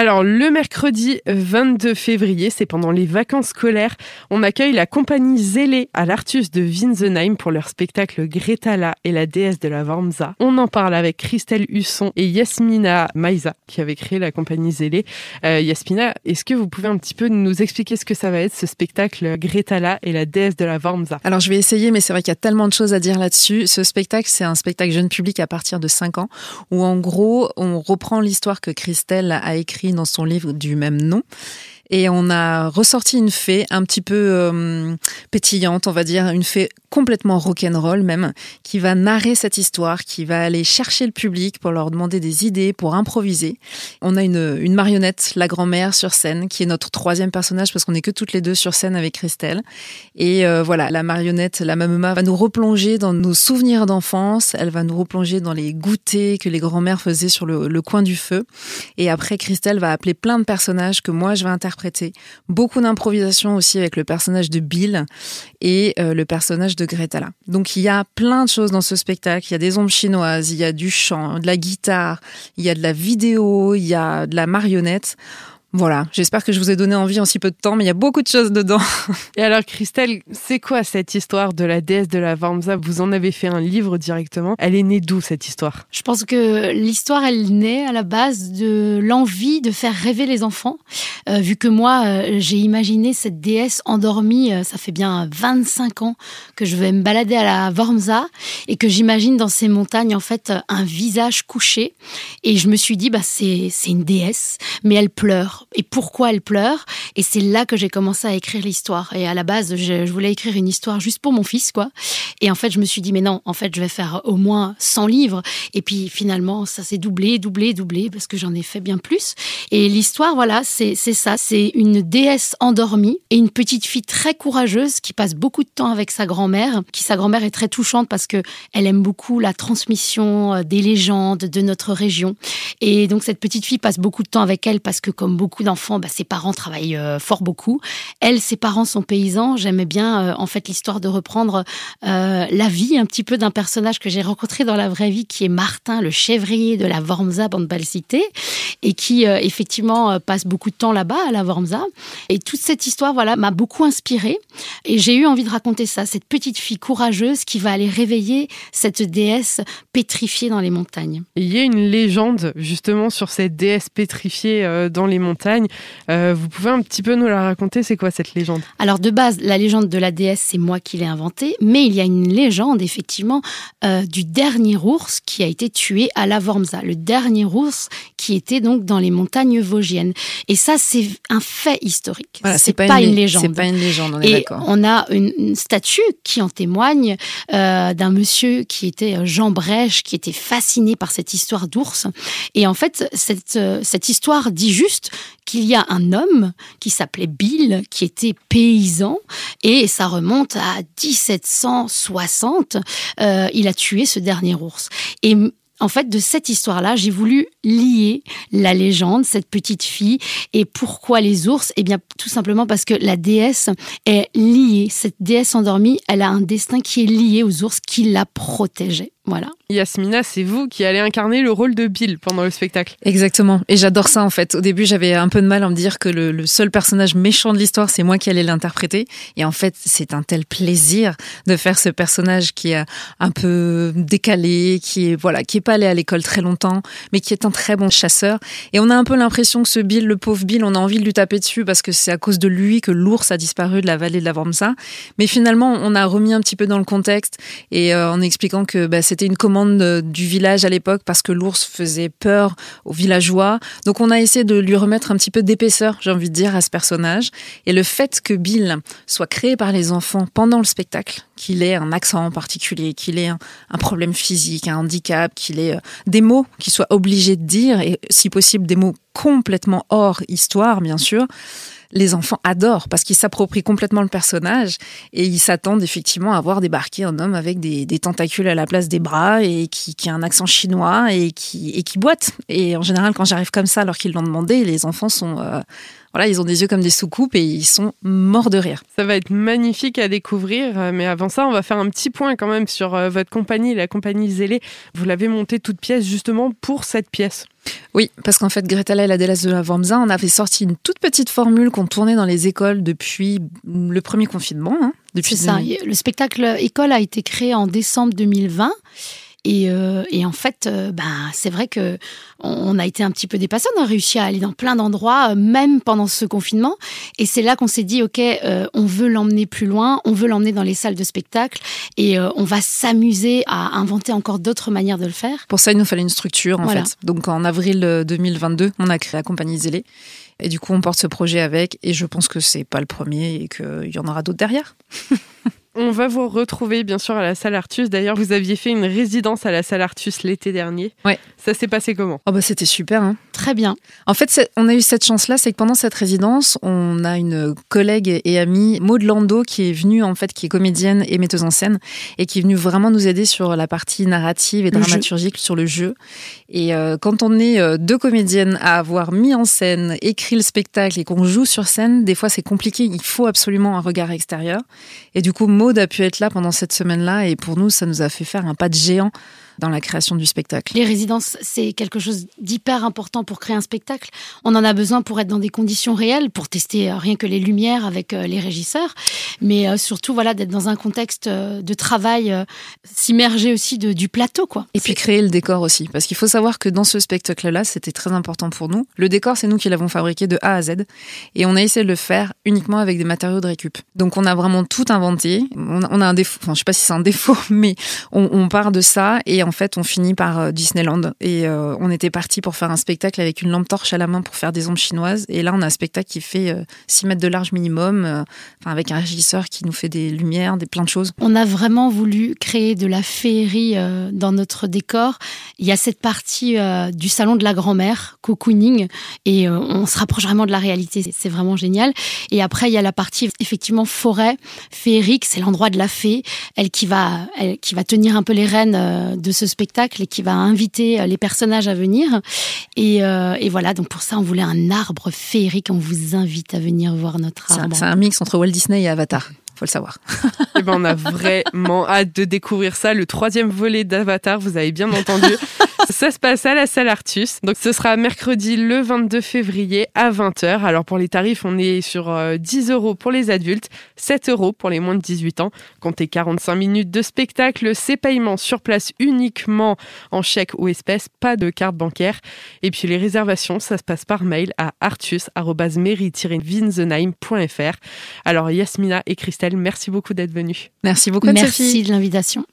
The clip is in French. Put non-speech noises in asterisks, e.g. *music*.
Alors, le mercredi 22 février, c'est pendant les vacances scolaires, on accueille la compagnie Zélé à l'Artus de Winsenheim pour leur spectacle Gretala et la déesse de la Wormsa. On en parle avec Christelle Husson et Yasmina Maïza, qui avait créé la compagnie Zélé. Euh, Yasmina, est-ce que vous pouvez un petit peu nous expliquer ce que ça va être, ce spectacle Gretala et la déesse de la Wormsa? Alors, je vais essayer, mais c'est vrai qu'il y a tellement de choses à dire là-dessus. Ce spectacle, c'est un spectacle jeune public à partir de 5 ans, où en gros, on reprend l'histoire que Christelle a écrite dans son livre du même nom. Et on a ressorti une fée un petit peu euh, pétillante, on va dire, une fée complètement rock'n'roll même, qui va narrer cette histoire, qui va aller chercher le public pour leur demander des idées, pour improviser. On a une, une marionnette, la grand-mère sur scène, qui est notre troisième personnage parce qu'on est que toutes les deux sur scène avec Christelle. Et euh, voilà, la marionnette, la mamema, va nous replonger dans nos souvenirs d'enfance. Elle va nous replonger dans les goûters que les grand-mères faisaient sur le, le coin du feu. Et après, Christelle va appeler plein de personnages que moi je vais interpréter. Beaucoup d'improvisation aussi avec le personnage de Bill et euh, le personnage de Greta Donc il y a plein de choses dans ce spectacle. Il y a des ombres chinoises, il y a du chant, de la guitare, il y a de la vidéo, il y a de la marionnette. Voilà, j'espère que je vous ai donné envie en si peu de temps, mais il y a beaucoup de choses dedans. *laughs* Et alors Christelle, c'est quoi cette histoire de la déesse de la Wormsa Vous en avez fait un livre directement. Elle est née d'où cette histoire? Je pense que l'histoire, elle naît à la base de l'envie de faire rêver les enfants. Euh, vu que moi, euh, j'ai imaginé cette déesse endormie, euh, ça fait bien 25 ans que je vais me balader à la Wormsa et que j'imagine dans ces montagnes en fait un visage couché. Et je me suis dit, bah c'est une déesse, mais elle pleure et pourquoi elle pleure. Et c'est là que j'ai commencé à écrire l'histoire. Et à la base, je, voulais écrire une histoire juste pour mon fils, quoi. Et en fait, je me suis dit, mais non, en fait, je vais faire au moins 100 livres. Et puis finalement, ça s'est doublé, doublé, doublé, parce que j'en ai fait bien plus. Et l'histoire, voilà, c'est ça. C'est une déesse endormie et une petite fille très courageuse qui passe beaucoup de temps avec sa grand-mère, qui sa grand-mère est très touchante parce que elle aime beaucoup la transmission euh, des légendes de notre région. Et donc, cette petite fille passe beaucoup de temps avec elle parce que, comme beaucoup beaucoup d'enfants, bah, ses parents travaillent euh, fort beaucoup. Elle, ses parents sont paysans. J'aimais bien, euh, en fait, l'histoire de reprendre euh, la vie un petit peu d'un personnage que j'ai rencontré dans la vraie vie, qui est Martin, le chèvrier de la Wormsa, bande cité, et qui, effectivement, passe beaucoup de temps là-bas, à la Wormsa. Et toute cette histoire, voilà, m'a beaucoup inspirée. Et j'ai eu envie de raconter ça, cette petite fille courageuse qui va aller réveiller cette déesse pétrifiée dans les montagnes. Il y a une légende, justement, sur cette déesse pétrifiée dans les montagnes euh, vous pouvez un petit peu nous la raconter C'est quoi cette légende? Alors de base, la légende de la déesse, c'est moi qui l'ai inventée, mais il y a une légende effectivement euh, du dernier ours qui a été tué à la Wormsa, le dernier ours qui était donc dans les montagnes vosgiennes. Et ça, c'est un fait historique. c'est pas, une, légende. C'est pas une légende, on est d'accord. On a une, statue qui en témoigne euh, d'un monsieur qui était Jean Brèche, qui était fasciné par cette histoire d'ours. Et en fait, cette, cette histoire dit juste qu'il y a un homme qui s'appelait Bill, qui était paysan, et ça remonte à 1760. Euh, il a tué ce dernier ours. Et en fait, de cette histoire-là, j'ai voulu lier la légende, cette petite fille, et pourquoi les ours? Eh bien, tout simplement parce que la déesse est liée. Cette déesse endormie, elle a un destin qui est lié aux ours qui la protégeaient. Voilà. Yasmina, c'est vous qui allez incarner le rôle de Bill pendant le spectacle. Exactement. Et j'adore ça en fait. Au début, j'avais un peu de mal à me dire que le, seul personnage méchant de l'histoire, c'est moi qui allais l'interpréter. Et en fait, c'est un tel plaisir de faire ce personnage qui est un peu décalé, qui est voilà, qui est pas allé à l'école très longtemps, mais qui est un très bon chasseur. Et on a un peu l'impression que ce Bill, le pauvre Bill, on a envie de lui taper dessus parce que c'est à cause de lui que l'ours a disparu de la vallée de la Wormsa. Mais finalement, on a remis un petit peu dans le contexte et euh, en expliquant que bah, c'était une commande du village à l'époque parce que l'ours faisait peur aux villageois. Donc on a essayé de lui remettre un petit peu d'épaisseur, j'ai envie de dire, à ce personnage. Et le fait que Bill soit créé par les enfants pendant le spectacle, qu'il ait un accent en particulier, qu'il ait un, problème physique, un handicap, qu'il ait euh, des mots qu'il soit obligé de dire, et si possible des mots complètement hors histoire, bien sûr, les enfants adorent parce qu'ils s'approprient complètement le personnage et ils s'attendent effectivement à voir débarquer un homme avec des, tentacules à la place des bras et qui, a un accent chinois et qui, et qui boite. Et en général, quand j'arrive comme ça alors qu'ils l'ont demandé, les enfants sont... Euh, voilà, ils ont des yeux comme des soucoupes et ils sont morts de rire. Ça va être magnifique à découvrir, euh, mais avant ça, on va faire un petit point quand même sur euh, votre compagnie, la compagnie Zélé. Vous l'avez montée toute pièce justement pour cette pièce. Oui, parce qu'en fait, Greta et la déesse de la Wormsa, on avait sorti une toute petite formule qu'on tournait dans les écoles depuis le premier confinement. Hein, depuis C'est ça. Le spectacle école a été créé en décembre 2020. Et, euh, et, en fait, ben, c'est vrai que on a été un petit peu dépassé. On a réussi à aller dans plein d'endroits, euh, même pendant ce confinement. Et c'est là qu'on s'est dit, ok, on veut l'emmener plus loin, on veut l'emmener dans les salles de spectacle, et on va s'amuser à inventer encore d'autres manières de le faire. Pour ça, il nous fallait une structure, en fait. Donc en avril 2022, on a créé la compagnie Zélé. Et du coup, on porte ce projet avec, et je pense que c'est pas le premier et qu'il y en aura d'autres derrière. *laughs* On va vous retrouver bien sûr à la salle Artus. D'ailleurs, vous aviez fait une résidence à la salle Artus l'été dernier. Ouais. Ça s'est passé comment? Oh bah c'était super. Hein. Très bien. En fait, on a eu cette chance-là, c'est que pendant cette résidence, on a une collègue et amie, Maud Lando, qui est venue en fait, qui est comédienne et metteuse en scène, et qui est venue vraiment nous aider sur la partie narrative et dramaturgique sur le jeu. Et euh, quand on est euh, deux comédiennes à avoir mis en scène, écrit le spectacle et qu'on joue sur scène, des fois c'est compliqué. Il faut absolument un regard extérieur. Et du coup, Maud a pu être là pendant cette semaine-là, et pour nous, ça nous a fait faire un pas de géant dans la création du spectacle. Les résidences, c'est quelque chose d'hyper important pour créer un spectacle. On en a besoin pour être dans des conditions réelles, pour tester euh, rien que les lumières avec euh, les régisseurs, mais euh, surtout voilà d'être dans un contexte de travail, s'immerger aussi de, du plateau quoi. Et puis créer le décor aussi, parce qu'il faut savoir que dans ce spectacle-là, c'était très important pour nous. Le décor, c'est nous qui l'avons fabriqué de A à Z, et on a essayé de le faire uniquement avec des matériaux de récup. Donc on a vraiment tout inventé. On a un défaut, enfin je sais pas si c'est un défaut, *laughs* mais on, on part de ça et en fait, on finit par euh, Disneyland. Et euh, on était parti pour faire un spectacle avec une lampe torche à la main pour faire des ombres chinoises. Et là, on a un spectacle qui fait 6 euh, mètres de large minimum, avec un régisseur qui nous fait des lumières, des plein de choses. On a vraiment voulu créer de la féerie dans notre décor. Il y a cette partie du salon de la grand-mère, cocooning, et on se rapproche vraiment de la réalité. C'est vraiment génial. Et après, il y a la partie effectivement forêt, féerique, c'est l'endroit de la fée, elle qui va, elle, qui va tenir un peu les rênes de ce spectacle et qui va inviter euh, les personnages à venir. Et, euh, et, voilà, donc pour ça, on voulait un arbre féerique. On vous invite à venir voir notre arbre. C'est un, mix entre Walt Disney et Avatar faut le savoir. et eh ben, on a vraiment hâte de découvrir ça. Le troisième volet d'Avatar, vous avez bien entendu. *laughs* Ça se passe à la salle Artus. Donc ce sera mercredi le 22 février à 20h. Alors pour les tarifs, on est sur 10 euh, euros pour les adultes, 7 euros pour les moins de 18 ans. Comptez 45 minutes de spectacle, c'est paiement sur place uniquement en chèque ou espèce, pas de carte bancaire. Et puis les réservations, ça se passe par mail à artus-mairie-winzenheim.fr. Alors Yasmina et Christelle, merci beaucoup d'être venues. Merci beaucoup. Merci de l'invitation.